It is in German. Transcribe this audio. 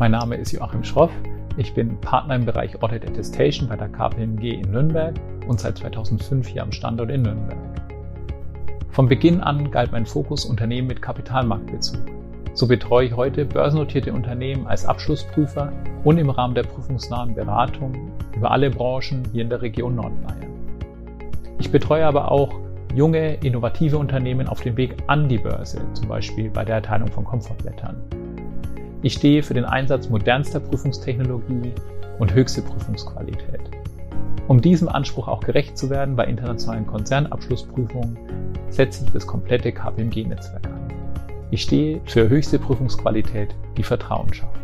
Mein Name ist Joachim Schroff. Ich bin Partner im Bereich Audit Attestation bei der KPMG in Nürnberg und seit 2005 hier am Standort in Nürnberg. Von Beginn an galt mein Fokus Unternehmen mit Kapitalmarktbezug. So betreue ich heute börsennotierte Unternehmen als Abschlussprüfer und im Rahmen der prüfungsnahen Beratung über alle Branchen hier in der Region Nordbayern. Ich betreue aber auch junge, innovative Unternehmen auf dem Weg an die Börse, zum Beispiel bei der Erteilung von Komfortlettern. Ich stehe für den Einsatz modernster Prüfungstechnologie und höchste Prüfungsqualität. Um diesem Anspruch auch gerecht zu werden bei internationalen Konzernabschlussprüfungen, setze ich das komplette KPMG-Netzwerk ein. Ich stehe für höchste Prüfungsqualität, die Vertrauen schafft.